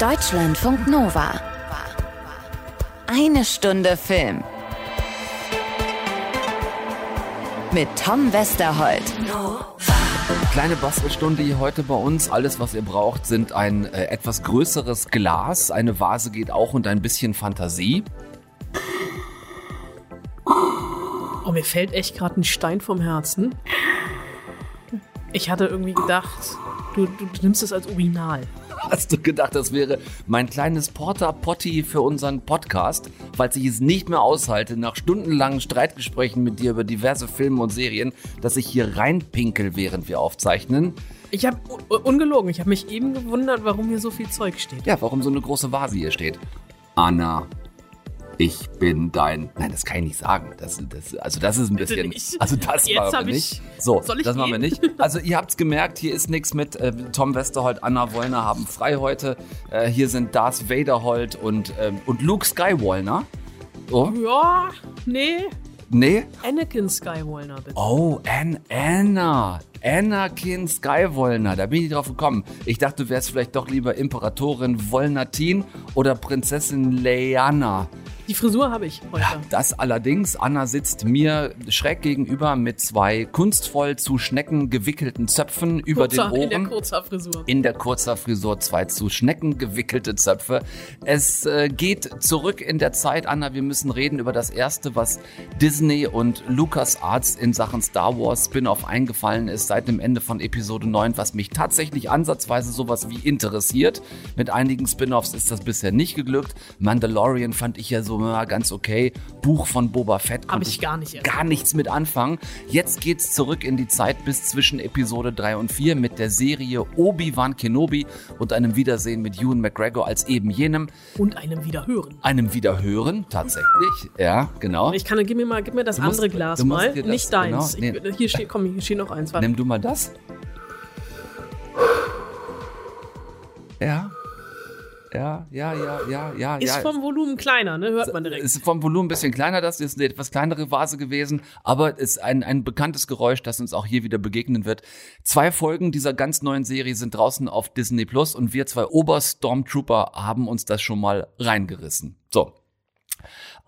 Deutschlandfunk Nova. Eine Stunde Film. Mit Tom Westerholt. Kleine Bastelstunde hier heute bei uns. Alles, was ihr braucht, sind ein äh, etwas größeres Glas. Eine Vase geht auch und ein bisschen Fantasie. Oh, mir fällt echt gerade ein Stein vom Herzen. Ich hatte irgendwie gedacht, du, du nimmst es als Urinal. Hast du gedacht, das wäre mein kleines Porta-Potti für unseren Podcast, falls ich es nicht mehr aushalte, nach stundenlangen Streitgesprächen mit dir über diverse Filme und Serien, dass ich hier reinpinkel, während wir aufzeichnen? Ich habe ungelogen, ich habe mich eben gewundert, warum hier so viel Zeug steht. Ja, warum so eine große Vase hier steht. Anna, ich bin dein. Nein, das kann ich nicht sagen. Das, das, also das ist ein Bitte bisschen. nicht. Also das Jetzt machen wir ich- nicht. So, Soll ich das machen wir gehen? nicht. Also ihr habt's gemerkt, hier ist nichts mit äh, Tom Westerholt, Anna Wollner haben frei heute. Äh, hier sind Darth Vaderholt und, ähm, und Luke Skywalker. Oh, Ja, nee. nee. Anakin Skywalker, bitte. Oh, An Anna. Anakin Skywalker, da bin ich drauf gekommen. Ich dachte, du wärst vielleicht doch lieber Imperatorin Wolnatin oder Prinzessin Leanna. Die Frisur habe ich heute. Ja, das allerdings. Anna sitzt mir schräg gegenüber mit zwei kunstvoll zu Schnecken gewickelten Zöpfen über Kurzer, den in der Ohren. kurzer Frisur. In der kurzer Frisur zwei zu Schnecken gewickelte Zöpfe. Es äh, geht zurück in der Zeit, Anna. Wir müssen reden über das erste, was Disney und LucasArts in Sachen Star Wars Spin-off eingefallen ist seit dem Ende von Episode 9, was mich tatsächlich ansatzweise sowas wie interessiert. Mit einigen Spin-offs ist das bisher nicht geglückt. Mandalorian fand ich ja so ja, ganz okay. Buch von Boba Fett konnte ich gar nicht gar nichts mit anfangen. Jetzt geht's zurück in die Zeit bis zwischen Episode 3 und 4 mit der Serie Obi-Wan Kenobi und einem Wiedersehen mit Ewan McGregor als eben jenem, Und einem wieder hören. einem Wiederhören tatsächlich. Ja, genau. Ich kann, gib mir mal, gib mir das musst- andere Glas mal. das- Nicht deins. genau, nee. ich, hier steht, komm, hier steht noch eins. Warte. Nimm du mal das. Ja. Ja, ja, ja, ja, ja, Ist ja. vom Volumen kleiner, ne? Hört man direkt. ist vom Volumen ein bisschen kleiner, das ist eine etwas kleinere Vase gewesen, aber es ist ein, ein bekanntes Geräusch, das uns auch hier wieder begegnen wird. Zwei Folgen dieser ganz neuen Serie sind draußen auf Disney Plus und wir zwei Oberstormtrooper haben uns das schon mal reingerissen. So.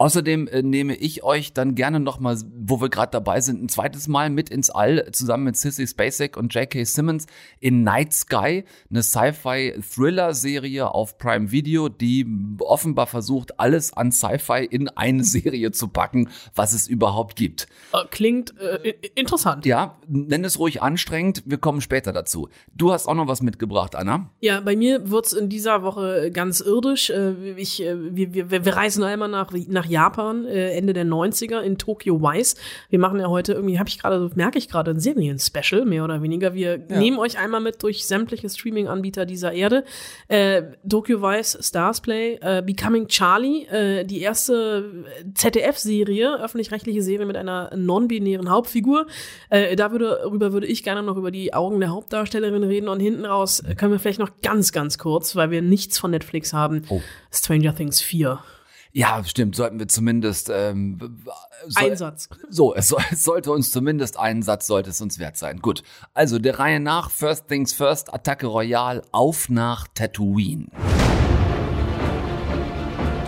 Außerdem äh, nehme ich euch dann gerne nochmal, wo wir gerade dabei sind, ein zweites Mal mit ins All, zusammen mit Sissy Spacek und J.K. Simmons in Night Sky, eine Sci-Fi-Thriller-Serie auf Prime Video, die offenbar versucht, alles an Sci-Fi in eine Serie zu packen, was es überhaupt gibt. Äh, Klingt äh, interessant. Ja, nenn es ruhig anstrengend, wir kommen später dazu. Du hast auch noch was mitgebracht, Anna. Ja, bei mir wird's in dieser Woche ganz irdisch. Äh, Ich, äh, wir, wir, wir reisen einmal nach, nach Japan, äh, Ende der 90er in Tokyo Vice. Wir machen ja heute irgendwie, habe ich gerade, merke ich gerade, ein Serien-Special, mehr oder weniger. Wir nehmen euch einmal mit durch sämtliche Streaming-Anbieter dieser Erde. Äh, Tokyo Vice, Stars Play, äh, Becoming Charlie, äh, die erste ZDF-Serie, öffentlich-rechtliche Serie mit einer non-binären Hauptfigur. Äh, da würde, darüber würde ich gerne noch über die Augen der Hauptdarstellerin reden und hinten raus äh, können wir vielleicht noch ganz, ganz kurz, weil wir nichts von Netflix haben, Oh. Stranger Things 4. Ja, stimmt, sollten wir zumindest ähm, soll- Einsatz. So, es, soll, es sollte uns zumindest einen Satz sollte es uns wert sein. Gut. Also der Reihe nach, First Things First, Attacke Royale, auf nach Tatooine.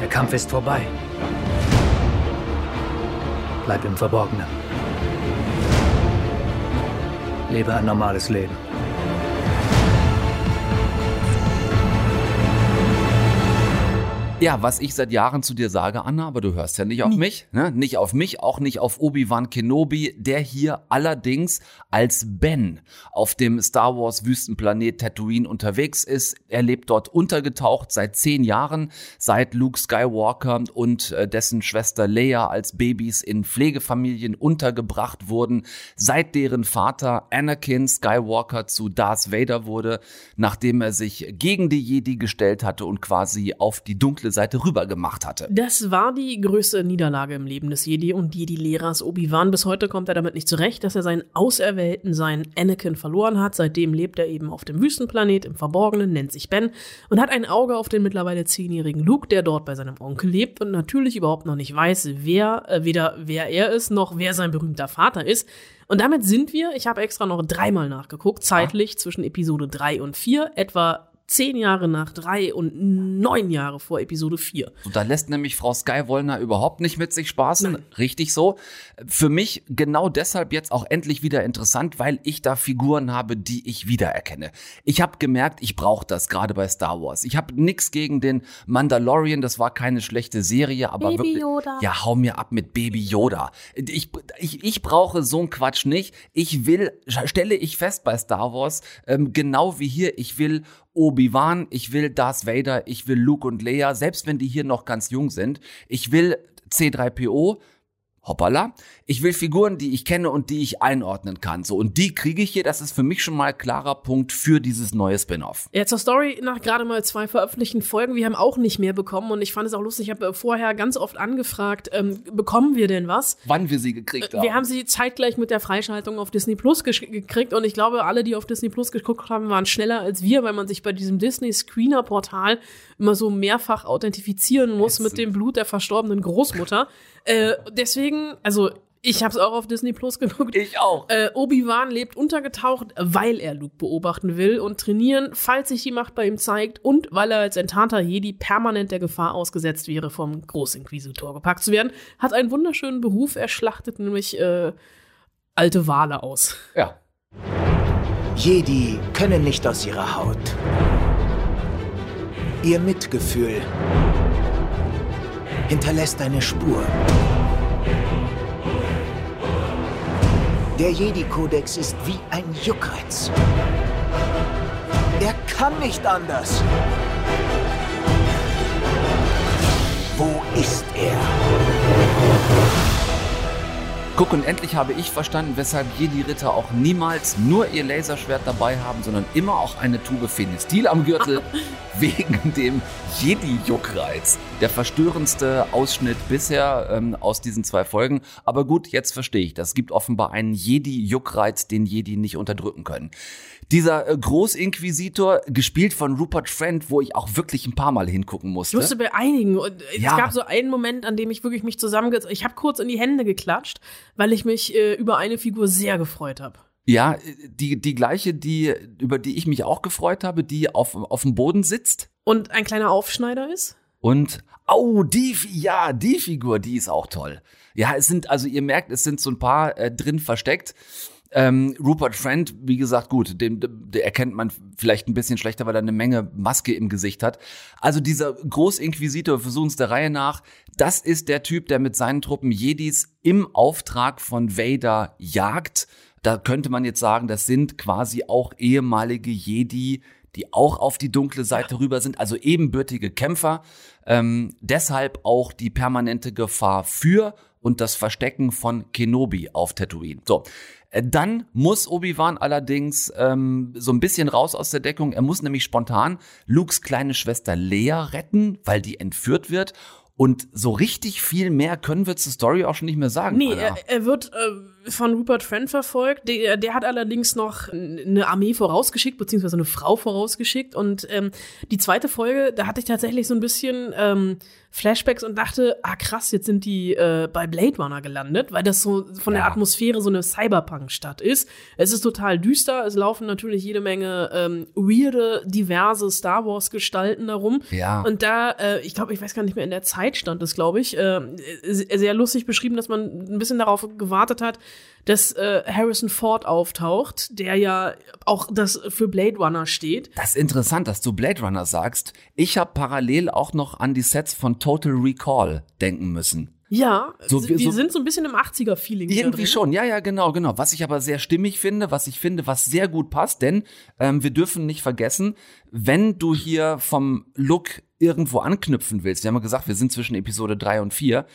Der Kampf ist vorbei. Bleib im Verborgenen. Lebe ein normales Leben. Ja, was ich seit Jahren zu dir sage, Anna, aber du hörst ja nicht auf mich, ne? Nicht auf mich, auch nicht auf Obi-Wan Kenobi, der hier allerdings als Ben auf dem Star Wars Wüstenplanet Tatooine unterwegs ist. Er lebt dort untergetaucht seit zehn Jahren, seit Luke Skywalker und äh, dessen Schwester Leia als Babys in Pflegefamilien untergebracht wurden, seit deren Vater Anakin Skywalker zu Darth Vader wurde, nachdem er sich gegen die Jedi gestellt hatte und quasi auf die dunkle Seite rüber gemacht hatte. Das war die größte Niederlage im Leben des Jedi und Jedi-Lehrers Obi-Wan. Bis heute kommt er damit nicht zurecht, dass er seinen Auserwählten, seinen Anakin, verloren hat. Seitdem lebt er eben auf dem Wüstenplanet im Verborgenen, nennt sich Ben und hat ein Auge auf den mittlerweile zehnjährigen Luke, der dort bei seinem Onkel lebt und natürlich überhaupt noch nicht weiß, wer, äh, weder wer er ist, noch wer sein berühmter Vater ist. Und damit sind wir, ich habe extra noch dreimal nachgeguckt, zeitlich zwischen Episode 3 und 4, etwa zehn Jahre nach drei und neun Jahre vor Episode vier. Und da lässt nämlich Frau Skywollner überhaupt nicht mit sich spaßen. Nein. Richtig so. Für mich genau deshalb jetzt auch endlich wieder interessant, weil ich da Figuren habe, die ich wiedererkenne. Ich habe gemerkt, ich brauche das gerade bei Star Wars. Ich habe nix gegen den Mandalorian, das war keine schlechte Serie, aber Baby wirklich, Yoda. ja, hau mir ab mit Baby Yoda. Ich, ich, ich brauche so einen Quatsch nicht. Ich will, stelle ich fest bei Star Wars, ähm, genau wie hier, ich will Obi-Wan, ich will Darth Vader, ich will Luke und Leia, selbst wenn die hier noch ganz jung sind. Ich will C3PO, hoppala. Ich will Figuren, die ich kenne und die ich einordnen kann. So, und die kriege ich hier. Das ist für mich schon mal klarer Punkt für dieses neue Spin-off. Ja, zur Story nach gerade mal zwei veröffentlichten Folgen. Wir haben auch nicht mehr bekommen und ich fand es auch lustig. Ich habe äh, vorher ganz oft angefragt, ähm, bekommen wir denn was? Wann wir sie gekriegt haben. Wir haben sie zeitgleich mit der Freischaltung auf Disney Plus gekriegt und ich glaube, alle, die auf Disney Plus geguckt haben, waren schneller als wir, weil man sich bei diesem Disney Screener Portal immer so mehrfach authentifizieren muss mit dem Blut der verstorbenen Großmutter. Äh, deswegen, also ich habe es auch auf Disney Plus geguckt. ich auch. Äh, Obi-Wan lebt untergetaucht, weil er Luke beobachten will und trainieren, falls sich die Macht bei ihm zeigt und weil er als enttarnter Jedi permanent der Gefahr ausgesetzt wäre, vom Großinquisitor gepackt zu werden. Hat einen wunderschönen Beruf, er schlachtet nämlich äh, alte Wale aus. Ja. Jedi können nicht aus ihrer Haut. Ihr Mitgefühl hinterlässt eine Spur. Der Jedi-Kodex ist wie ein Juckreiz. Er kann nicht anders. Wo ist er? Guck, und endlich habe ich verstanden, weshalb Jedi-Ritter auch niemals nur ihr Laserschwert dabei haben, sondern immer auch eine Tube Phenestil am Gürtel, wegen dem Jedi-Juckreiz. Der verstörendste Ausschnitt bisher ähm, aus diesen zwei Folgen. Aber gut, jetzt verstehe ich. Das gibt offenbar einen Jedi-Juckreiz, den Jedi nicht unterdrücken können. Dieser äh, Großinquisitor, gespielt von Rupert Friend, wo ich auch wirklich ein paar Mal hingucken Ich musste. musste bei einigen. Und es Ja. gab so einen Moment, an dem ich wirklich mich zusammengezogen Ich habe kurz in die Hände geklatscht, weil ich mich äh, über eine Figur sehr gefreut habe. Ja, die, die gleiche, die, über die ich mich auch gefreut habe, die auf, auf dem Boden sitzt. Und ein kleiner Aufschneider ist. Und, oh, die, ja, die Figur, die ist auch toll. Ja, es sind, also ihr merkt, es sind so ein paar äh, drin versteckt. Ähm, Rupert Friend, wie gesagt, gut, den, den erkennt man vielleicht ein bisschen schlechter, weil er eine Menge Maske im Gesicht hat. Also dieser Großinquisitor, wir versuchen es der Reihe nach, das ist der Typ, der mit seinen Truppen Jedis im Auftrag von Vader jagt. Da könnte man jetzt sagen, das sind quasi auch ehemalige Jedi, die auch auf die dunkle Seite rüber sind, also ebenbürtige Kämpfer. Ähm, deshalb auch die permanente Gefahr für und das Verstecken von Kenobi auf Tatooine. So, dann muss Obi-Wan allerdings ähm, so ein bisschen raus aus der Deckung. Er muss nämlich spontan Lukes kleine Schwester Leia retten, weil die entführt wird. Und so richtig viel mehr können wir zur Story auch schon nicht mehr sagen. Nee, er, er wird äh, von Rupert Friend verfolgt. Der, der hat allerdings noch eine Armee vorausgeschickt, beziehungsweise eine Frau vorausgeschickt. Und ähm, die zweite Folge, da hatte ich tatsächlich so ein bisschen ähm, Flashbacks und dachte, ah krass, jetzt sind die äh, bei Blade Runner gelandet, weil das so von der Ja. Atmosphäre so eine Cyberpunk-Stadt ist. Es ist total düster, es laufen natürlich jede Menge ähm, weirde, diverse Star Wars-Gestalten darum. Ja. Und da, äh, ich glaube, ich weiß gar nicht mehr, in der Zeit stand es, glaube ich, äh, sehr lustig beschrieben, dass man ein bisschen darauf gewartet hat, dass äh, Harrison Ford auftaucht, der ja auch das für Blade Runner steht. Das ist interessant, dass du Blade Runner sagst. Ich habe parallel auch noch an die Sets von Total Recall denken müssen. Ja, So die so- sind so ein bisschen im 80er-Feeling. Irgendwie schon, ja, ja, genau, genau. Was ich aber sehr stimmig finde, was ich finde, was sehr gut passt, denn ähm, wir dürfen nicht vergessen, wenn du hier vom Look irgendwo anknüpfen willst, wir haben ja gesagt, wir sind zwischen Episode 3 und 4,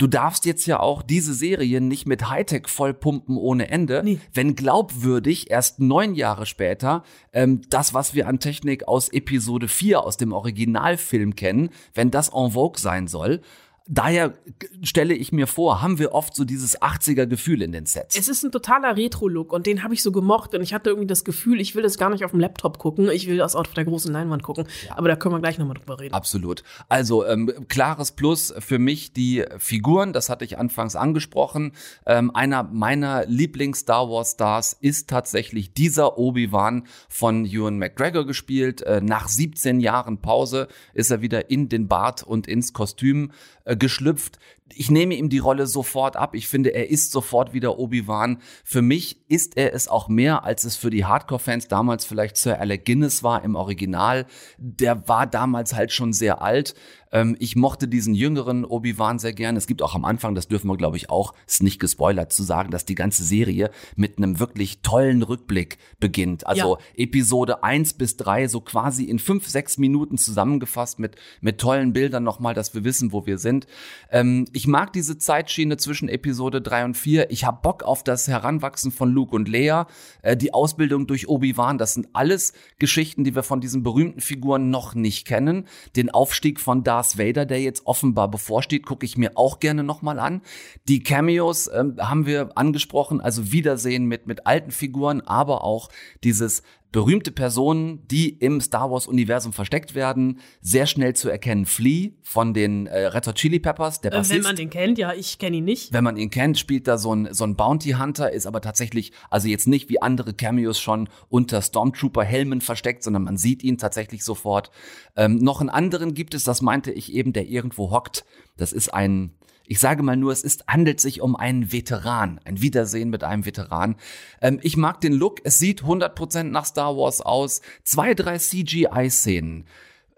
du darfst jetzt ja auch diese Serie nicht mit Hightech vollpumpen ohne Ende, Nee. wenn glaubwürdig erst neun Jahre später ähm, das, was wir an Technik aus Episode 4 aus dem Originalfilm kennen, wenn das en vogue sein soll, daher stelle ich mir vor, haben wir oft so dieses 80er Gefühl in den Sets. Es ist ein totaler Retro-Look und den habe ich so gemocht und ich hatte irgendwie das Gefühl, ich will das gar nicht auf dem Laptop gucken, ich will das auf der großen Leinwand gucken. Aber da können wir gleich nochmal drüber reden. Absolut. Also ähm, klares Plus für mich die Figuren, das hatte ich anfangs angesprochen. Ähm, einer meiner Lieblings-Star Wars Stars ist tatsächlich dieser Obi-Wan von Ewan McGregor gespielt. Äh, nach 17 Jahren Pause ist er wieder in den Bart und ins Kostüm äh, geschlüpft. Ich nehme ihm die Rolle sofort ab. Ich finde, er ist sofort wieder Obi-Wan. Für mich ist er es auch mehr, als es für die Hardcore-Fans damals vielleicht Sir Alec Guinness war im Original. Der war damals halt schon sehr alt. Ähm, ich mochte diesen jüngeren Obi-Wan sehr gern. Es gibt auch am Anfang, das dürfen wir glaube ich auch, ist nicht gespoilert zu sagen, dass die ganze Serie mit einem wirklich tollen Rückblick beginnt. Also Ja. Episode 1 bis 3 so quasi in fünf, sechs Minuten zusammengefasst mit, mit tollen Bildern nochmal, dass wir wissen, wo wir sind. Ähm, ich mag diese Zeitschiene zwischen Episode 3 und 4. Ich habe Bock auf das Heranwachsen von Luke und Leia, äh, die Ausbildung durch Obi-Wan. Das sind alles Geschichten, die wir von diesen berühmten Figuren noch nicht kennen. Den Aufstieg von Darth Vader, der jetzt offenbar bevorsteht, gucke ich mir auch gerne nochmal an. Die Cameos ähm, haben wir angesprochen, also Wiedersehen mit, mit alten Figuren, aber auch dieses berühmte Personen, die im Star Wars Universum versteckt werden, sehr schnell zu erkennen. Flea von den äh, Red Hot Chili Peppers, der Äh, Bassist. wenn man den kennt, ja, ich kenne ihn nicht. Wenn man ihn kennt, spielt da so ein, so ein Bounty Hunter, ist aber tatsächlich, also jetzt nicht wie andere Cameos schon unter Stormtrooper-Helmen versteckt, sondern man sieht ihn tatsächlich sofort. Ähm, noch einen anderen gibt es, das meinte ich eben, der irgendwo hockt. Das ist ein, ich sage mal nur, es ist, handelt sich um einen Veteran, ein Wiedersehen mit einem Veteran. Ähm, ich mag den Look, es sieht 100% nach Star Wars aus. Zwei, drei CGI-Szenen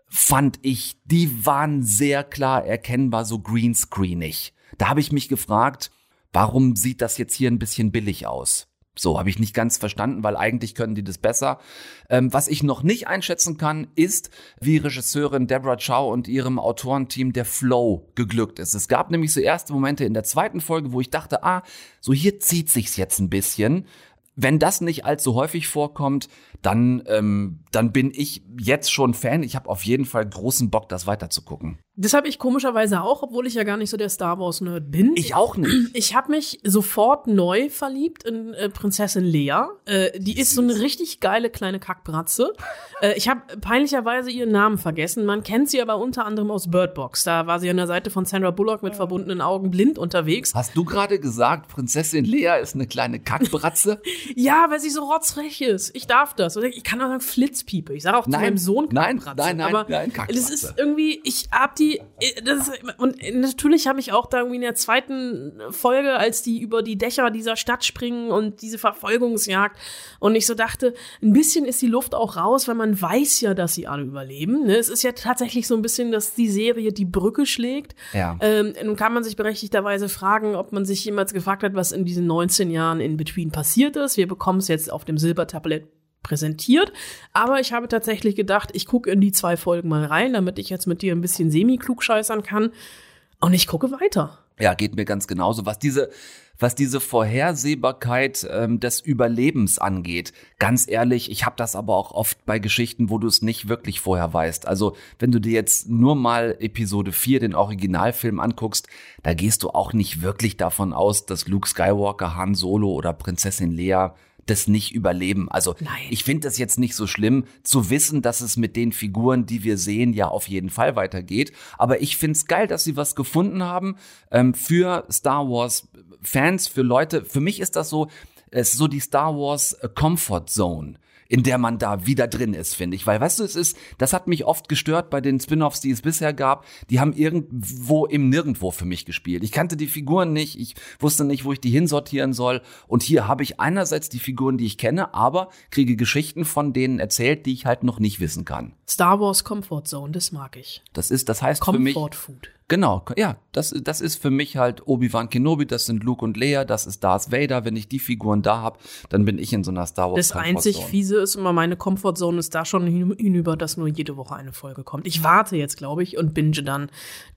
fand ich, die waren sehr klar erkennbar so greenscreenig. Da habe ich mich gefragt, warum sieht das jetzt hier ein bisschen billig aus? So habe ich nicht ganz verstanden, weil eigentlich können die das besser. Ähm, was ich noch nicht einschätzen kann, ist, wie Regisseurin Deborah Chow und ihrem Autorenteam der Flow geglückt ist. Es gab nämlich so erste Momente in der zweiten Folge, wo ich dachte, ah, so hier zieht sich's jetzt ein bisschen. Wenn das nicht allzu häufig vorkommt, dann, ähm, dann bin ich jetzt schon Fan. Ich habe auf jeden Fall großen Bock, das weiterzugucken. Das habe ich komischerweise auch, obwohl ich ja gar nicht so der Star Wars-Nerd bin. Ich auch nicht. Ich habe mich sofort neu verliebt in äh, Prinzessin Lea. Äh, die ist so eine richtig geile kleine Kackbratze. Äh, ich habe peinlicherweise ihren Namen vergessen. Man kennt sie aber unter anderem aus Bird Box. Da war sie an der Seite von Sandra Bullock mit verbundenen Augen blind unterwegs. Hast du gerade gesagt, Prinzessin Lea ist eine kleine Kackbratze? Ja, weil sie so rotzfrech ist. Ich darf das. Oder ich kann auch sagen Flitzpiepe. Ich sage auch zu Nein, meinem Sohn nein, Kackbratze. nein, nein, aber nein, Das Kackbratze. ist irgendwie, ich hab die, das ist, und natürlich habe ich auch da irgendwie in der zweiten Folge, als die über die Dächer dieser Stadt springen und diese Verfolgungsjagd und ich so dachte, ein bisschen ist die Luft auch raus, weil man weiß ja, dass sie alle überleben. Ne? Es ist ja tatsächlich so ein bisschen, dass die Serie die Brücke schlägt. Ja. Ähm, nun kann man sich berechtigterweise fragen, ob man sich jemals gefragt hat, was in diesen 19 Jahren in Between passiert ist. Wir bekommen es jetzt auf dem Silbertablett präsentiert. Aber ich habe tatsächlich gedacht, ich gucke in die zwei Folgen mal rein, damit ich jetzt mit dir ein bisschen semi-klugscheißern kann. Und ich gucke weiter. Ja, geht mir ganz genauso. Was diese, was diese Vorhersehbarkeit ähm, des Überlebens angeht, ganz ehrlich, ich habe das aber auch oft bei Geschichten, wo du es nicht wirklich vorher weißt. Also, wenn du dir jetzt nur mal Episode 4, den Originalfilm anguckst, da gehst du auch nicht wirklich davon aus, dass Luke Skywalker, Han Solo oder Prinzessin Lea das nicht überleben. Also Nein. ich finde das jetzt nicht so schlimm, zu wissen, dass es mit den Figuren, die wir sehen, ja auf jeden Fall weitergeht. Aber ich finde es geil, dass sie was gefunden haben ähm, für Star Wars Fans, für Leute. Für mich ist das so, es ist so die Star Wars Comfort Zone in der man da wieder drin ist, finde ich. Weil, weißt du, es ist, das hat mich oft gestört bei den Spin-offs, die es bisher gab. Die haben irgendwo im Nirgendwo für mich gespielt. Ich kannte die Figuren nicht, ich wusste nicht, wo ich die hinsortieren soll. Und hier habe ich einerseits die Figuren, die ich kenne, aber kriege Geschichten von denen erzählt, die ich halt noch nicht wissen kann. Star Wars Comfort Zone, das mag ich. Das ist, das heißt für mich. Comfort Food. Genau, ja, das, das ist für mich halt Obi-Wan Kenobi, das sind Luke und Leia, das ist Darth Vader. Wenn ich die Figuren da hab, dann bin ich in so einer Star Wars Das einzig fiese ist immer, meine Comfortzone ist da schon hin- hinüber, dass nur jede Woche eine Folge kommt. Ich warte jetzt, glaube ich, und binge dann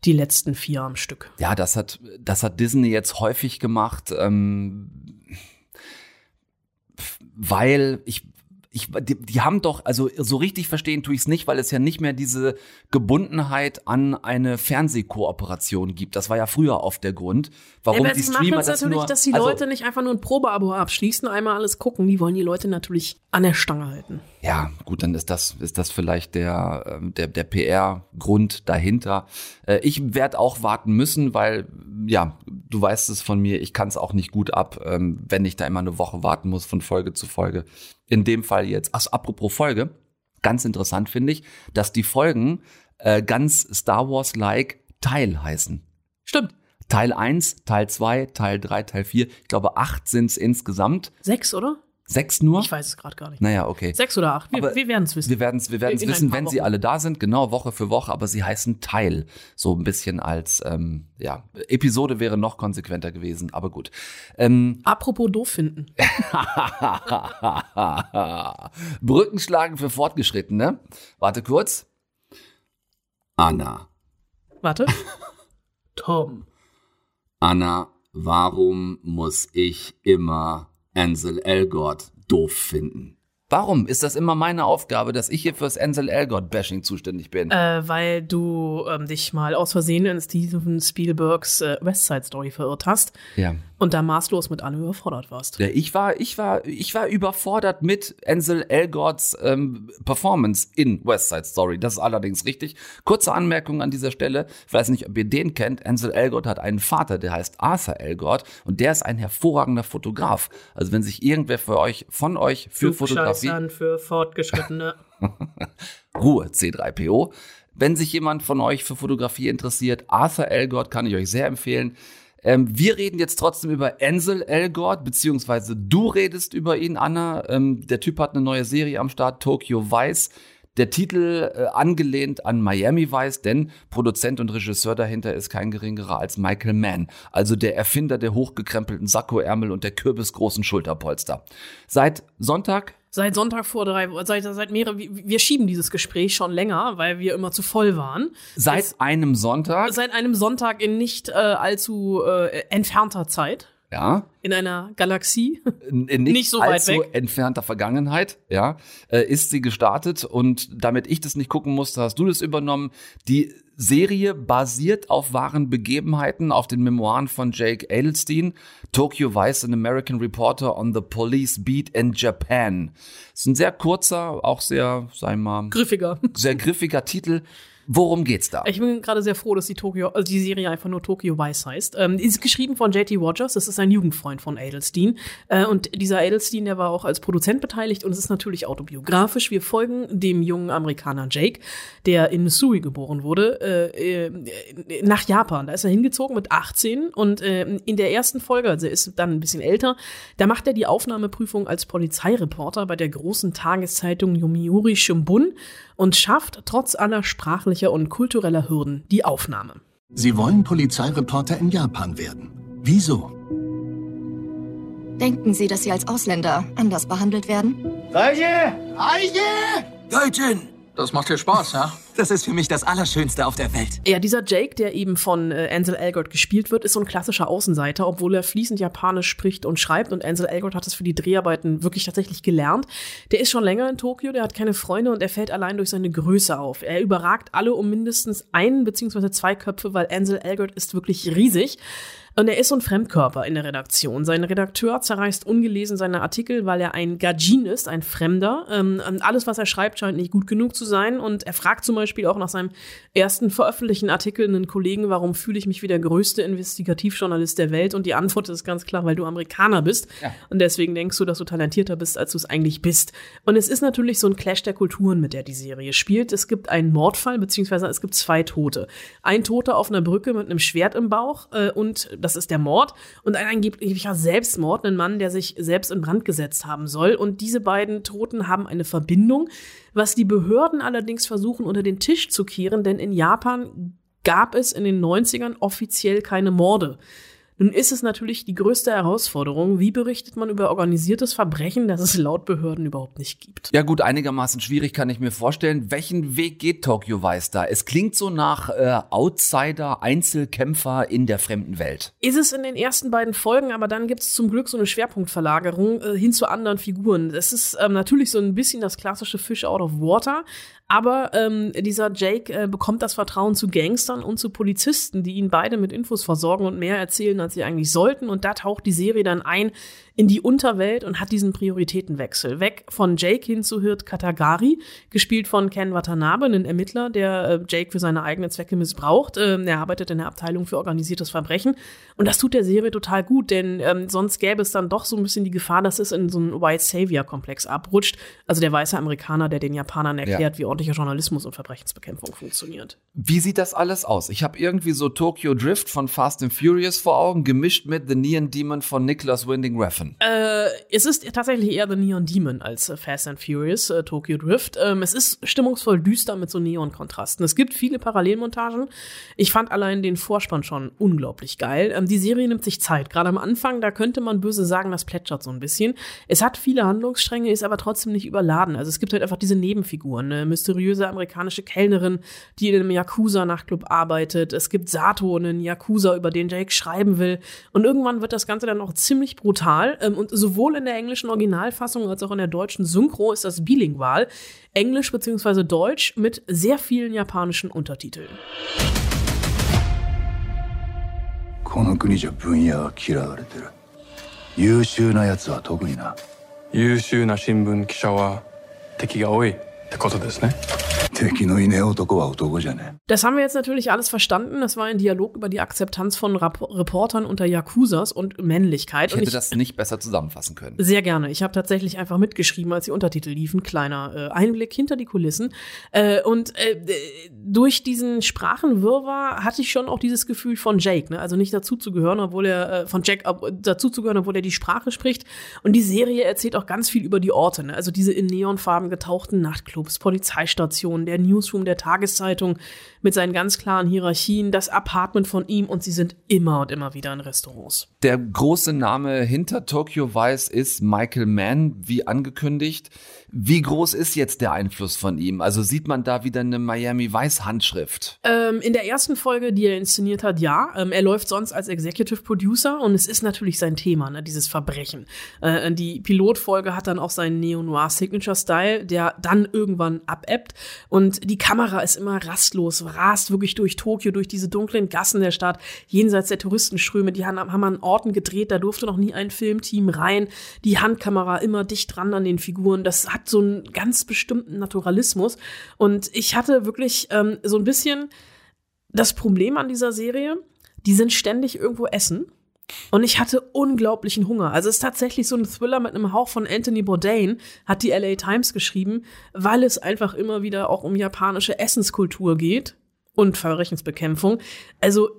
die letzten vier am Stück. Ja, das hat, das hat Disney jetzt häufig gemacht, ähm, weil ich, ich, die, die haben doch, also so richtig verstehen tue ich es nicht, weil es ja nicht mehr diese Gebundenheit an eine Fernsehkooperation gibt. Das war ja früher oft der Grund, warum ja, die Streamer es das natürlich, nur, dass die also, Leute nicht einfach nur ein Probeabo abschließen, einmal alles gucken. Die wollen die Leute natürlich an der Stange halten. Ja, gut, dann ist das, ist das vielleicht der, ähm, der, der PR-Grund dahinter. Äh, Ich werde auch warten müssen, weil, ja, du weißt es von mir, ich kann es auch nicht gut ab, ähm, wenn ich da immer eine Woche warten muss von Folge zu Folge. In dem Fall jetzt, ach, apropos Folge, ganz interessant finde ich, dass die Folgen äh, ganz Star Wars-like Teil heißen. Stimmt. Teil 1, Teil 2, Teil 3, Teil 4. Ich glaube, acht sind es insgesamt. Sechs, oder? Sechs nur? Ich weiß es gerade gar nicht. Naja, okay. Sechs oder acht. Wir, Aber wir werden es wissen. Wir werden es wir werden's In wissen, wenn sie Wochen. alle da sind, genau, Woche für Woche, aber sie heißen Teil. So ein bisschen als, ähm, ja, Episode wäre noch konsequenter gewesen, aber gut. Ähm, Apropos doof finden. Brücken schlagen für Fortgeschrittene. Warte kurz. Anna. Warte. Tom. Anna, warum muss ich immer Ansel Elgort doof finden? Warum ist das immer meine Aufgabe, dass ich hier fürs Ansel Elgort-Bashing zuständig bin? Äh, weil du ähm, dich mal aus Versehen in Steven Spielbergs äh, West Side Story verirrt hast ja. Und da maßlos mit Anne überfordert warst. Ja, ich war, ich war, ich war überfordert mit Ansel Elgorts ähm, Performance in West Side Story. Das ist allerdings richtig. Kurze Anmerkung an dieser Stelle. Ich weiß nicht, ob ihr den kennt. Ansel Elgort hat einen Vater, der heißt Arthur Elgort und der ist ein hervorragender Fotograf. Also wenn sich irgendwer für euch, von euch für Fotografie für Fortgeschrittene. Ruhe, C3PO. Wenn sich jemand von euch für Fotografie interessiert, Arthur Elgort kann ich euch sehr empfehlen. Ähm, wir reden jetzt trotzdem über Ansel Elgort, beziehungsweise du redest über ihn, Anna. Ähm, der Typ hat eine neue Serie am Start, Tokyo Vice. Der Titel äh, angelehnt an Miami Vice, denn Produzent und Regisseur dahinter ist kein geringerer als Michael Mann, also der Erfinder der hochgekrempelten Sakkoärmel und der kürbisgroßen Schulterpolster. Seit Sonntag Seit Sonntag vor drei Wochen, seit, seit mehrere, wir, schieben dieses Gespräch schon länger, weil wir immer zu voll waren. Seit einem Sonntag, Seit einem Sonntag in nicht äh, allzu äh, entfernter Zeit, ja, in einer Galaxie. in nicht, Nicht so weit weg. entfernter Vergangenheit, ja, äh, ist sie gestartet und damit ich das nicht gucken musste, hast du das übernommen. Die Serie basiert auf wahren Begebenheiten, auf den Memoiren von Jake Adelstein, Tokyo Vice, an American Reporter on the Police Beat in Japan. Es ist ein sehr kurzer, auch sehr, sagen wir mal, Griffiger. sehr griffiger Titel. Worum geht's da? Ich bin gerade sehr froh, dass die Tokyo, also die Serie einfach nur Tokyo Vice heißt. Ähm, ist geschrieben von JT Rogers, das ist ein Jugendfreund von Adelstein. Äh, und dieser Adelstein, der war auch als Produzent beteiligt und es ist natürlich autobiografisch. Wir folgen dem jungen Amerikaner Jake, der in Missouri geboren wurde, äh, äh, nach Japan. Da ist er hingezogen mit 18 und äh, in der ersten Folge, also er ist dann ein bisschen älter, da macht er die Aufnahmeprüfung als Polizeireporter bei der großen Tageszeitung Yomiuri Shimbun und schafft trotz aller sprachlicher und kultureller Hürden die Aufnahme. Sie wollen Polizeireporter in Japan werden. Wieso? Denken Sie, dass Sie als Ausländer anders behandelt werden? Deutschen! Das macht dir Spaß, ja? Das ist für mich das Allerschönste auf der Welt. Ja, dieser Jake, der eben von äh, Ansel Elgort gespielt wird, ist so ein klassischer Außenseiter, obwohl er fließend Japanisch spricht und schreibt. Und Ansel Elgort hat es für die Dreharbeiten wirklich tatsächlich gelernt. Der ist schon länger in Tokio, der hat keine Freunde und er fällt allein durch seine Größe auf. Er überragt alle um mindestens einen beziehungsweise zwei Köpfe, weil Ansel Elgort ist wirklich riesig. Und er ist so ein Fremdkörper in der Redaktion. Sein Redakteur zerreißt ungelesen seine Artikel, weil er ein Gajin ist, ein Fremder. Ähm, alles, was er schreibt, scheint nicht gut genug zu sein. Und er fragt zum Beispiel auch nach seinem ersten veröffentlichten Artikel einen Kollegen, warum fühle ich mich wie der größte Investigativjournalist der Welt? Und die Antwort ist ganz klar, weil du Amerikaner bist. Und deswegen denkst du, dass du talentierter bist, als du es eigentlich bist. Und es ist natürlich so ein Clash der Kulturen, mit der die Serie spielt. Es gibt einen Mordfall, beziehungsweise es gibt zwei Tote. Ein Toter auf einer Brücke mit einem Schwert im Bauch äh, und das ist der Mord. Und ein angeblicher Selbstmord, ein Mann, der sich selbst in Brand gesetzt haben soll. Und diese beiden Toten haben eine Verbindung, was die Behörden allerdings versuchen unter den Tisch zu kehren, denn in Japan gab es in den 90ern offiziell keine Morde. Nun ist es natürlich die größte Herausforderung, wie berichtet man über organisiertes Verbrechen, das es laut Behörden überhaupt nicht gibt. Ja gut, einigermaßen schwierig kann ich mir vorstellen. Welchen Weg geht Tokyo Vice da? Es klingt so nach äh, Outsider, Einzelkämpfer in der fremden Welt. Ist es in den ersten beiden Folgen, aber dann gibt es zum Glück so eine Schwerpunktverlagerung äh, hin zu anderen Figuren. Es ist ähm, natürlich so ein bisschen das klassische Fish out of water, aber ähm, dieser Jake äh, bekommt das Vertrauen zu Gangstern und zu Polizisten, die ihn beide mit Infos versorgen und mehr erzählen, als sie eigentlich sollten. Und da taucht die Serie dann ein in die Unterwelt und hat diesen Prioritätenwechsel. Weg von Jake hin zu Hirt Katagari, gespielt von Ken Watanabe, ein Ermittler, der äh, Jake für seine eigenen Zwecke missbraucht. Ähm, er arbeitet in der Abteilung für organisiertes Verbrechen. Und das tut der Serie total gut, denn ähm, sonst gäbe es dann doch so ein bisschen die Gefahr, dass es in so einen White Savior-Komplex abrutscht. Also der weiße Amerikaner, der den Japanern erklärt, Ja. wie ordentlicher Journalismus und Verbrechensbekämpfung funktioniert. Wie sieht das alles aus? Ich habe irgendwie so Tokyo Drift von Fast and Furious vor Augen, gemischt mit The Neon Demon von Nicholas Winding Refn. Äh, es ist tatsächlich eher The Neon Demon als äh, Fast and Furious, äh, Tokyo Drift. Ähm, es ist stimmungsvoll düster mit so Neon-Kontrasten. Es gibt viele Parallelmontagen. Ich fand allein den Vorspann schon unglaublich geil. Ähm, die Serie nimmt sich Zeit. Gerade am Anfang, da könnte man böse sagen, das plätschert so ein bisschen. Es hat viele Handlungsstränge, ist aber trotzdem nicht überladen. Also es gibt halt einfach diese Nebenfiguren. Eine mysteriöse amerikanische Kellnerin, die in einem Yakuza-Nachtclub arbeitet. Es gibt Sato, einen Yakuza, über den Jake schreiben will. Und irgendwann wird das Ganze dann auch ziemlich brutal. Ähm, und sowohl in der englischen Originalfassung als auch in der deutschen Synchro ist das bilingual. Englisch bzw. Deutsch mit sehr vielen japanischen Untertiteln. この国じゃ分野は嫌われてる優秀なやつは特にな優秀な新聞記者は敵が多いってことですね das haben wir jetzt natürlich alles verstanden. Das war ein Dialog über die Akzeptanz von Rap Reportern unter Yakuzas und Männlichkeit. Ich hätte ich, das nicht besser zusammenfassen können. Sehr gerne. Ich habe tatsächlich einfach mitgeschrieben, als die Untertitel liefen. Kleiner äh, Einblick hinter die Kulissen. Äh, und äh, durch diesen Sprachenwirrwarr hatte ich schon auch dieses Gefühl von Jake, ne? also nicht dazu zu gehören, obwohl er äh, von Jack dazu zu gehören, obwohl er die Sprache spricht. Und die Serie erzählt auch ganz viel über die Orte, ne? also diese in Neonfarben getauchten Nachtclubs, Polizeistationen der Newsroom der Tageszeitung mit seinen ganz klaren Hierarchien, das Apartment von ihm und sie sind immer und immer wieder in Restaurants. Der große Name hinter Tokyo Vice ist Michael Mann, wie angekündigt. Wie groß ist jetzt der Einfluss von ihm? Also sieht man da wieder eine Miami Vice Handschrift? Ähm, in der ersten Folge, die er inszeniert hat, ja. Ähm, er läuft sonst als Executive Producer und es ist natürlich sein Thema, ne, dieses Verbrechen. Äh, die Pilotfolge hat dann auch seinen Neo-Noir Signature Style, der dann irgendwann abebbt und die Kamera ist immer rastlos, rast wirklich durch Tokio, durch diese dunklen Gassen der Stadt, jenseits der Touristenströme. Die haben, haben an Orten gedreht, da durfte noch nie ein Filmteam rein. Die Handkamera immer dicht dran an den Figuren. Das hat so einen ganz bestimmten Naturalismus und ich hatte wirklich ähm, so ein bisschen das Problem an dieser Serie, die sind ständig irgendwo essen. Und ich hatte unglaublichen Hunger. Also es ist tatsächlich so ein Thriller mit einem Hauch von Anthony Bourdain, hat die LA Times geschrieben, weil es einfach immer wieder auch um japanische Essenskultur geht und Verbrechensbekämpfung. Also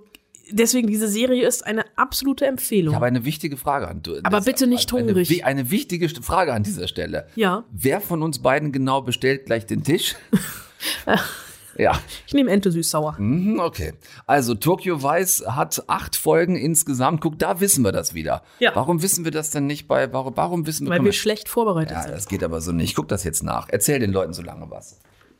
deswegen, diese Serie ist eine absolute Empfehlung. Ich habe eine wichtige Frage an du. Aber bitte nicht eine, hungrig. wi- Eine wichtige Frage an dieser Stelle. ja, Wer von uns beiden genau bestellt gleich den Tisch? ja. ich nehme Ente süß-sauer. Mhm, Okay. Also Tokyo Vice hat acht Folgen insgesamt. Guck, da wissen wir das wieder. Ja. Warum wissen wir das denn nicht bei, warum, warum wissen wir, Weil wir schlecht vorbereitet ja, sind. das geht aber so nicht. Ich guck das jetzt nach. Erzähl den Leuten so lange was.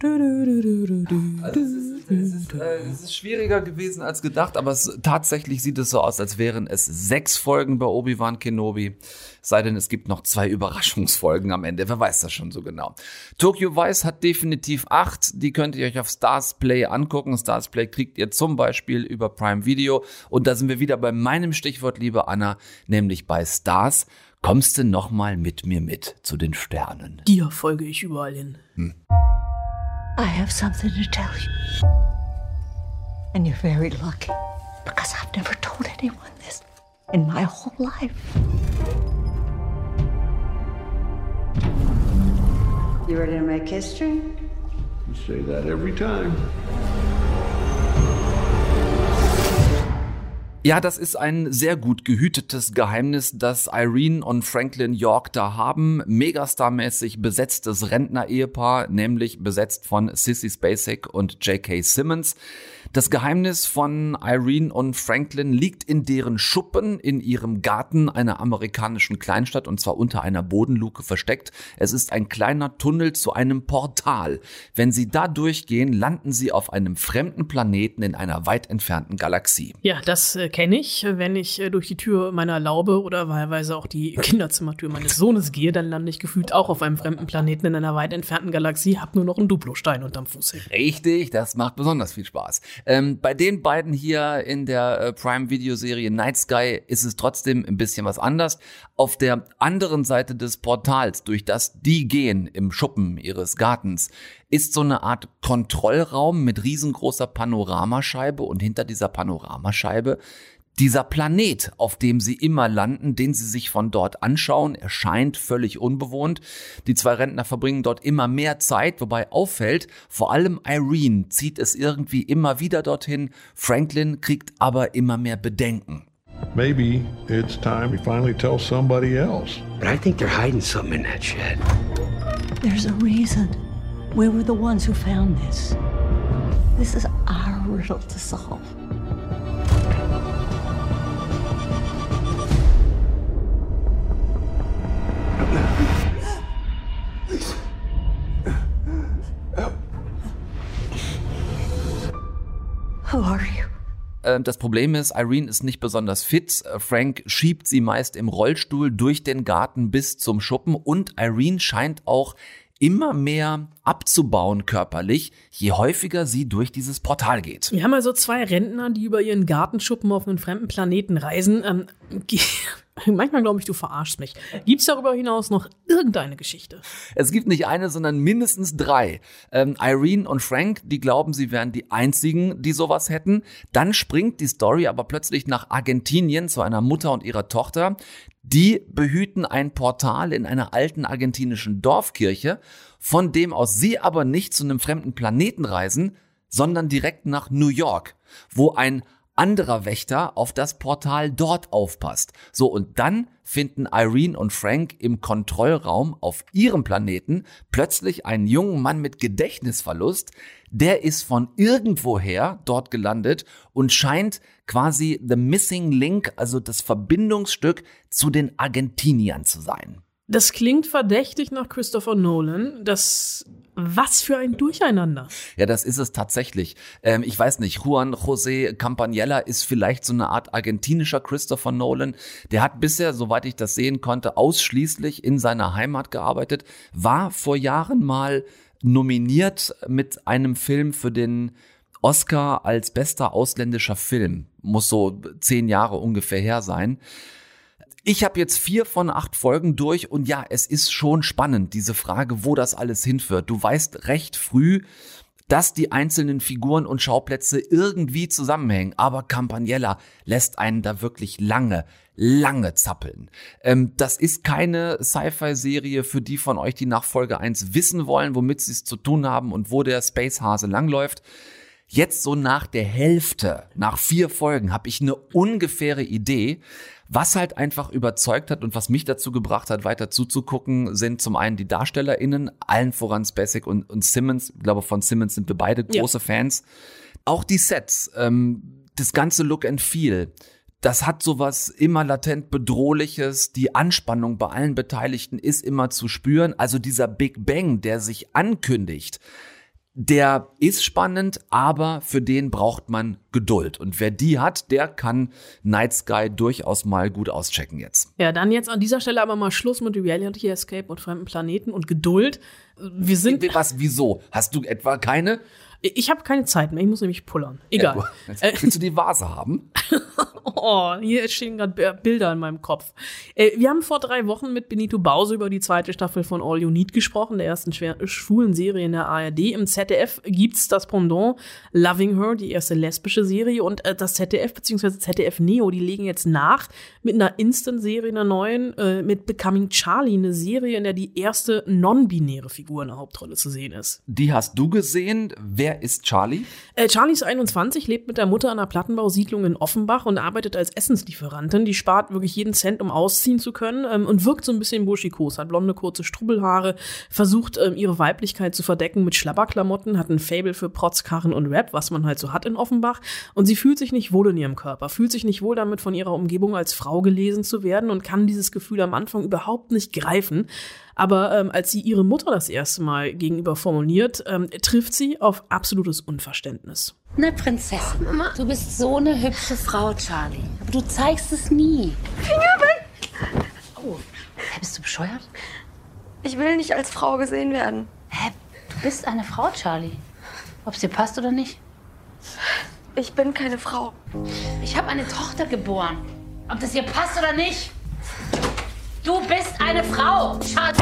Es, ist, es ist schwieriger gewesen als gedacht, aber es, tatsächlich sieht es so aus, als wären es sechs Folgen bei Obi-Wan Kenobi. Sei denn, es gibt noch zwei Überraschungsfolgen am Ende. Wer weiß das schon so genau? Tokyo Vice hat definitiv acht. Die könnt ihr euch auf Stars Play angucken. Stars Play kriegt ihr zum Beispiel über Prime Video. Und da sind wir wieder bei meinem Stichwort, liebe Anna, nämlich bei Stars. Kommst du nochmal mit mir mit zu den Sternen? Dir folge ich überall hin. Hm. I have something to tell you. And you're very lucky because I've never told anyone this in my whole life. You ready to make history? You say that every time. Ja, das ist ein sehr gut gehütetes Geheimnis, das Irene und Franklin York da haben. Megastar-mäßig besetztes Rentner-Ehepaar, nämlich besetzt von Sissy Spacek und J.K. Simmons. Das Geheimnis von Irene und Franklin liegt in deren Schuppen in ihrem Garten einer amerikanischen Kleinstadt und zwar unter einer Bodenluke versteckt. Es ist ein kleiner Tunnel zu einem Portal. Wenn sie da durchgehen, landen sie auf einem fremden Planeten in einer weit entfernten Galaxie. Ja, das äh, kenne ich. Wenn ich äh, durch die Tür meiner Laube oder wahlweise auch die Kinderzimmertür meines Sohnes gehe, dann lande ich gefühlt auch auf einem fremden Planeten in einer weit entfernten Galaxie, hab nur noch einen Duplostein unterm Fuß. Richtig, das macht besonders viel Spaß. Ähm, bei den beiden hier in der äh, Prime-Videoserie Night Sky ist es trotzdem ein bisschen was anders. Auf der anderen Seite des Portals, durch das die gehen im Schuppen ihres Gartens, ist so eine Art Kontrollraum mit riesengroßer Panoramascheibe und hinter dieser Panoramascheibe dieser Planet, auf dem sie immer landen, den sie sich von dort anschauen, erscheint völlig unbewohnt. Die zwei Rentner verbringen dort immer mehr Zeit, wobei auffällt, vor allem Irene zieht es irgendwie immer wieder dorthin, Franklin kriegt aber immer mehr Bedenken. Maybe it's time we finally tell somebody else. But I think they're hiding something in that shed. There's a reason. We were the ones who found this. This is our riddle to solve. Äh, Das Problem ist, Irene ist nicht besonders fit. Äh, Frank schiebt sie meist im Rollstuhl durch den Garten bis zum Schuppen und Irene scheint auch immer mehr abzubauen körperlich, je häufiger sie durch dieses Portal geht. Wir haben also zwei Rentner, die über ihren Gartenschuppen auf einen fremden Planeten reisen. Ähm, manchmal glaube ich, du verarschst mich. Gibt es darüber hinaus noch irgendeine Geschichte? Es gibt nicht eine, sondern mindestens drei. Ähm, Irene und Frank, die glauben, sie wären die einzigen, die sowas hätten. Dann springt die Story aber plötzlich nach Argentinien zu einer Mutter und ihrer Tochter. Die behüten ein Portal in einer alten argentinischen Dorfkirche, von dem aus sie aber nicht zu einem fremden Planeten reisen, sondern direkt nach New York, wo ein anderer Wächter auf das Portal dort aufpasst. So, und dann finden Irene und Frank im Kontrollraum auf ihrem Planeten plötzlich einen jungen Mann mit Gedächtnisverlust. Der ist von irgendwoher dort gelandet und scheint quasi the missing link, also das Verbindungsstück zu den Argentiniern zu sein. Das klingt verdächtig nach Christopher Nolan. Das was für ein Durcheinander. Ja, das ist es tatsächlich. Ähm, ich weiß nicht, Juan José Campanella ist vielleicht so eine Art argentinischer Christopher Nolan. Der hat bisher, soweit ich das sehen konnte, ausschließlich in seiner Heimat gearbeitet, war vor Jahren mal nominiert mit einem Film für den Oscar als bester ausländischer Film. Muss so zehn Jahre ungefähr her sein. Ich habe jetzt vier von acht Folgen durch und ja, es ist schon spannend, diese Frage, wo das alles hinführt. Du weißt recht früh, dass die einzelnen Figuren und Schauplätze irgendwie zusammenhängen, aber Campaniella lässt einen da wirklich lange, lange zappeln. Ähm, das ist keine Sci-Fi-Serie für die von euch, die nach Folge 1 wissen wollen, womit sie es zu tun haben und wo der Space-Hase langläuft. Jetzt so nach der Hälfte, nach vier Folgen, habe ich eine ungefähre Idee. Was halt einfach überzeugt hat und was mich dazu gebracht hat, weiter zuzugucken, sind zum einen die DarstellerInnen, allen voran Spacek und, und Simmons. Ich glaube, von Simmons sind wir beide große ja. Fans. Auch die Sets, ähm, das ganze Look and Feel. Das hat sowas immer latent bedrohliches. Die Anspannung bei allen Beteiligten ist immer zu spüren. Also dieser Big Bang, der sich ankündigt, der ist spannend, aber für den braucht man Geduld. Und wer die hat, der kann Night Sky durchaus mal gut auschecken jetzt. Ja, dann jetzt an dieser Stelle aber mal Schluss mit Reality Escape und fremden Planeten und Geduld. Wir sind. Was, wieso? Hast du etwa keine? Ich habe keine Zeit mehr, ich muss nämlich pullern. Egal. Ja, willst du die Vase haben? oh, hier stehen gerade Bilder in meinem Kopf. Äh, wir haben vor drei Wochen mit Benito Bause über die zweite Staffel von All You Need gesprochen, der ersten schwulen Serie in der ARD. Im ZDF gibt's das Pendant Loving Her, die erste lesbische Serie. Und äh, das ZDF bzw. ZDF Neo, die legen jetzt nach mit einer Instant-Serie, einer neuen, äh, mit Becoming Charlie, eine Serie, in der die erste non-binäre Figur in der Hauptrolle zu sehen ist. Die hast du gesehen. Wer Wer ist Charlie? Äh, Charlie ist 21, lebt mit der Mutter an einer Plattenbausiedlung in Offenbach und arbeitet als Essenslieferantin. Die spart wirklich jeden Cent, um ausziehen zu können ähm, und wirkt so ein bisschen buschikos, hat blonde, kurze Strubbelhaare, versucht ähm, ihre Weiblichkeit zu verdecken mit Schlabberklamotten, hat ein Fable für Protzkarren und Rap, was man halt so hat in Offenbach. Und sie fühlt sich nicht wohl in ihrem Körper, fühlt sich nicht wohl damit, von ihrer Umgebung als Frau gelesen zu werden und kann dieses Gefühl am Anfang überhaupt nicht greifen. Aber ähm, als sie ihre Mutter das erste Mal gegenüber formuliert, ähm, trifft sie auf absolutes Unverständnis. Eine Prinzessin. Mama. Du bist so eine hübsche Frau, Charlie. Aber du zeigst es nie. Finger weg! Oh, bist du bescheuert? Ich will nicht als Frau gesehen werden. Hä? Du bist eine Frau, Charlie. Ob es dir passt oder nicht? Ich bin keine Frau. Ich habe eine Tochter geboren. Ob das ihr passt oder nicht? Du bist eine Frau, Schatz.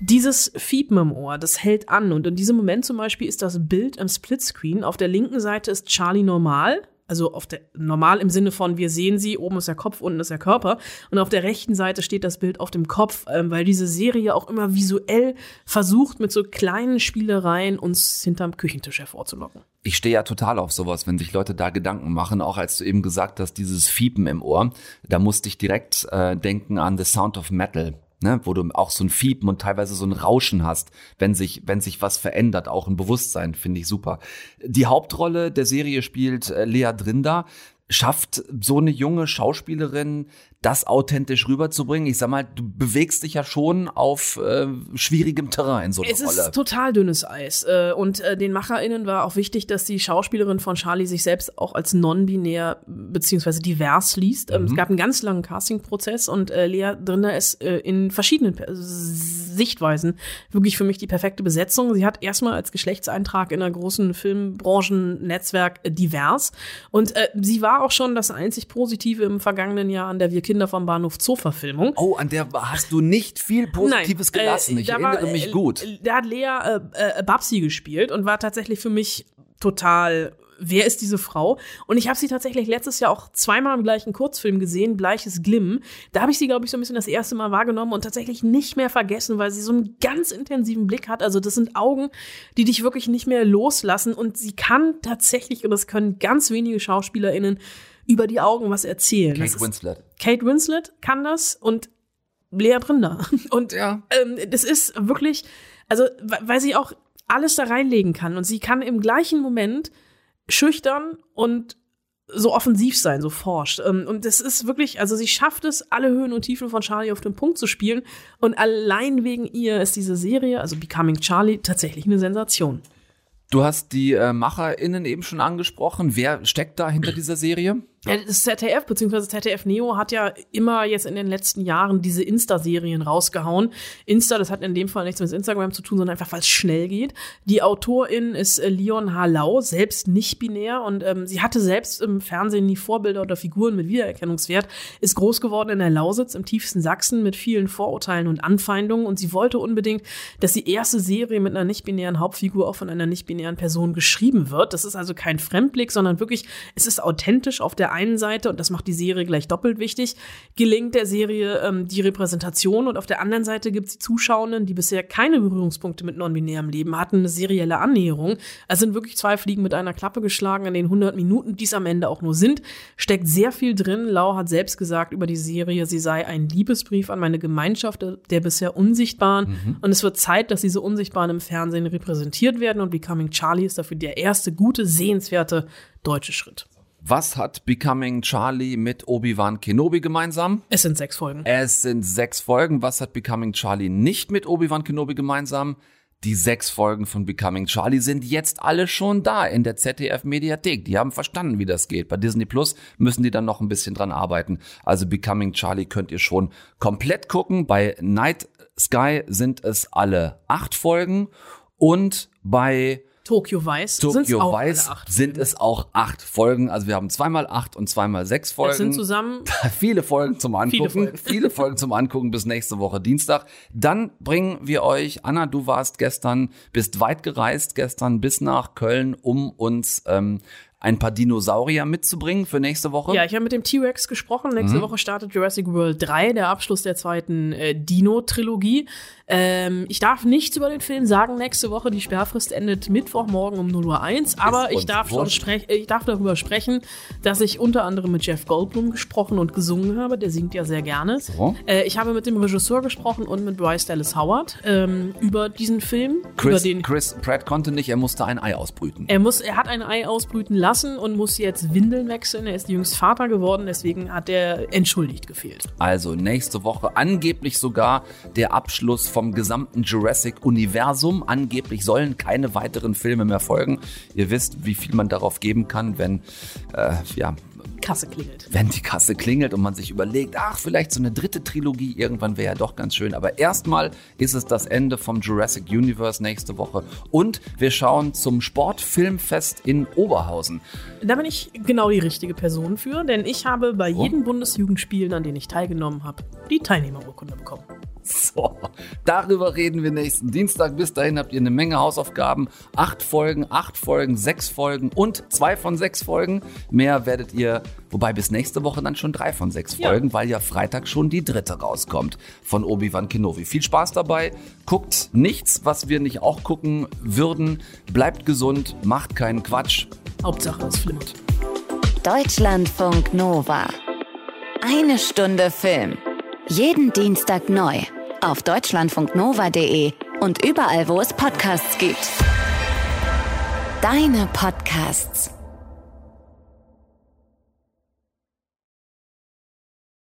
Dieses Fiepen im Ohr, das hält an. Und in diesem Moment zum Beispiel ist das Bild im Splitscreen. Auf der linken Seite ist Charlie normal. Also auf der normal im Sinne von wir sehen sie, oben ist der Kopf, unten ist der Körper. Und auf der rechten Seite steht das Bild auf dem Kopf, ähm, weil diese Serie auch immer visuell versucht, mit so kleinen Spielereien uns hinterm Küchentisch hervorzulocken. Ich stehe ja total auf sowas, wenn sich Leute da Gedanken machen, auch als du eben gesagt hast, dieses Fiepen im Ohr, da musste ich direkt äh, denken an The Sound of Metal ne, wo du auch so ein Fiepen und teilweise so ein Rauschen hast, wenn sich, wenn sich was verändert, auch ein Bewusstsein, finde ich super. Die Hauptrolle der Serie spielt äh, Lea Drinder. Schafft so eine junge Schauspielerin das authentisch rüberzubringen? Ich sag mal, du bewegst dich ja schon auf äh, schwierigem Terrain in so einer es Rolle. Es ist total dünnes Eis. Äh, und äh, den MacherInnen war auch wichtig, dass die Schauspielerin von Charlie sich selbst auch als non-binär beziehungsweise divers liest. Ähm, mhm. Es gab einen ganz langen Castingprozess und äh, Lea Drinder ist äh, in verschiedenen Sichtweisen wirklich für mich die perfekte Besetzung. Sie hat erstmal als Geschlechtseintrag in einer großen Filmbranchen-Netzwerk äh, divers. Und äh, sie war auch schon das einzig Positive im vergangenen Jahr, an der wir Kinder vom Bahnhof Zoo-Verfilmung. Oh, an der hast du nicht viel Positives Nein, gelassen. Äh, ich erinnere war, mich äh, gut. Da hat Lea äh, äh, Babsi gespielt und war tatsächlich für mich total wer ist diese Frau? Und ich habe sie tatsächlich letztes Jahr auch zweimal im gleichen Kurzfilm gesehen, Bleiches Glimmen. Da habe ich sie, glaube ich, so ein bisschen das erste Mal wahrgenommen und tatsächlich nicht mehr vergessen, weil sie so einen ganz intensiven Blick hat. Also das sind Augen, die dich wirklich nicht mehr loslassen. Und sie kann tatsächlich, und das können ganz wenige SchauspielerInnen, über die Augen was erzählen. Kate Winslet. Kate Winslet kann das und Lea Brinder. Und ja. ähm, das ist wirklich, also weil sie auch alles da reinlegen kann und sie kann im gleichen Moment schüchtern und so offensiv sein, so forscht. Ähm, und das ist wirklich, also sie schafft es, alle Höhen und Tiefen von Charlie auf den Punkt zu spielen. Und allein wegen ihr ist diese Serie, also Becoming Charlie, tatsächlich eine Sensation. Du hast die äh, MacherInnen eben schon angesprochen. Wer steckt da hinter dieser Serie? Ja, das ZDF bzw. ZDF Neo hat ja immer jetzt in den letzten Jahren diese Insta-Serien rausgehauen. Insta, das hat in dem Fall nichts mit Instagram zu tun, sondern einfach, weil es schnell geht. Die Autorin ist äh, Leon Harlau, selbst nicht binär und ähm, sie hatte selbst im Fernsehen nie Vorbilder oder Figuren mit Wiedererkennungswert, ist groß geworden in der Lausitz im tiefsten Sachsen mit vielen Vorurteilen und Anfeindungen und sie wollte unbedingt, dass die erste Serie mit einer nicht-binären Hauptfigur auch von einer nicht-binären Person geschrieben wird. Das ist also kein Fremdblick, sondern wirklich, es ist authentisch auf der einen Seite, und das macht die Serie gleich doppelt wichtig, gelingt der Serie ähm, die Repräsentation und auf der anderen Seite gibt es die Zuschauenden, die bisher keine Berührungspunkte mit non-binärem Leben hatten, eine serielle Annäherung. Es sind wirklich zwei Fliegen mit einer Klappe geschlagen in den 100 Minuten, die es am Ende auch nur sind. Steckt sehr viel drin. Lau hat selbst gesagt über die Serie, sie sei ein Liebesbrief an meine Gemeinschaft der, der bisher Unsichtbaren. Mhm. Und es wird Zeit, dass diese Unsichtbaren im Fernsehen repräsentiert werden und Becoming Charlie ist dafür der erste gute, sehenswerte deutsche Schritt. Was hat Becoming Charlie mit Obi-Wan Kenobi gemeinsam? Es sind sechs Folgen. Es sind sechs Folgen. Was hat Becoming Charlie nicht mit Obi-Wan Kenobi gemeinsam? Die sechs Folgen von Becoming Charlie sind jetzt alle schon da in der ZDF Mediathek. Die haben verstanden, wie das geht. Bei Disney Plus müssen die dann noch ein bisschen dran arbeiten. Also Becoming Charlie könnt ihr schon komplett gucken. Bei Night Sky sind es alle acht Folgen und bei Tokyo Weiß. Tokyo Weiß sind es auch acht Folgen. Also wir haben zweimal acht und zweimal sechs Folgen. Das sind zusammen viele Folgen zum Angucken. Viele Folgen. viele Folgen zum Angucken bis nächste Woche Dienstag. Dann bringen wir euch, Anna, du warst gestern, bist weit gereist gestern bis nach Köln, um uns ähm, ein paar Dinosaurier mitzubringen für nächste Woche. Ja, ich habe mit dem T-Rex gesprochen. Nächste Mhm. Woche startet Jurassic World 3, der Abschluss der zweiten äh, Dino-Trilogie. Ähm, ich darf nichts über den Film sagen nächste Woche. Die Sperrfrist endet Mittwochmorgen um 0 Uhr 1. Aber ich darf, schon sprech, ich darf darüber sprechen, dass ich unter anderem mit Jeff Goldblum gesprochen und gesungen habe. Der singt ja sehr gerne. So. Äh, ich habe mit dem Regisseur gesprochen und mit Bryce Dallas Howard ähm, über diesen Film. Chris, Chris Pratt konnte nicht, er musste ein Ei ausbrüten. er muss, er hat ein Ei ausbrüten lassen und muss jetzt Windeln wechseln. Er ist jüngst Vater geworden, deswegen hat er entschuldigt gefehlt. Also nächste Woche angeblich sogar der Abschluss vom gesamten Jurassic-Universum. Angeblich sollen keine weiteren Filme mehr folgen. Ihr wisst, wie viel man darauf geben kann, wenn äh, ja, Kasse klingelt. wenn die Kasse klingelt und man sich überlegt, ach, vielleicht so eine dritte Trilogie irgendwann wäre ja doch ganz schön. Aber erstmal ist es das Ende vom Jurassic Universe nächste Woche. Und wir schauen zum Sportfilmfest in Oberhausen. Da bin ich genau die richtige Person für, denn ich habe bei jedem Bundesjugendspielen, an denen ich teilgenommen habe, die Teilnehmerurkunde bekommen. So, darüber reden wir nächsten Dienstag. Bis dahin habt ihr eine Menge Hausaufgaben. Acht Folgen, acht Folgen, sechs Folgen und zwei von sechs Folgen. Mehr werdet ihr, wobei bis nächste Woche dann schon drei von sechs Ja. Folgen, weil ja Freitag schon die dritte rauskommt von Obi-Wan Kenobi. Viel Spaß dabei. Guckt nichts, was wir nicht auch gucken würden. Bleibt gesund, macht keinen Quatsch. Hauptsache es flimmert. Deutschlandfunk Nova. Eine Stunde Film. Jeden Dienstag neu. Auf deutschlandfunknova.de und überall, wo es Podcasts gibt. Deine Podcasts.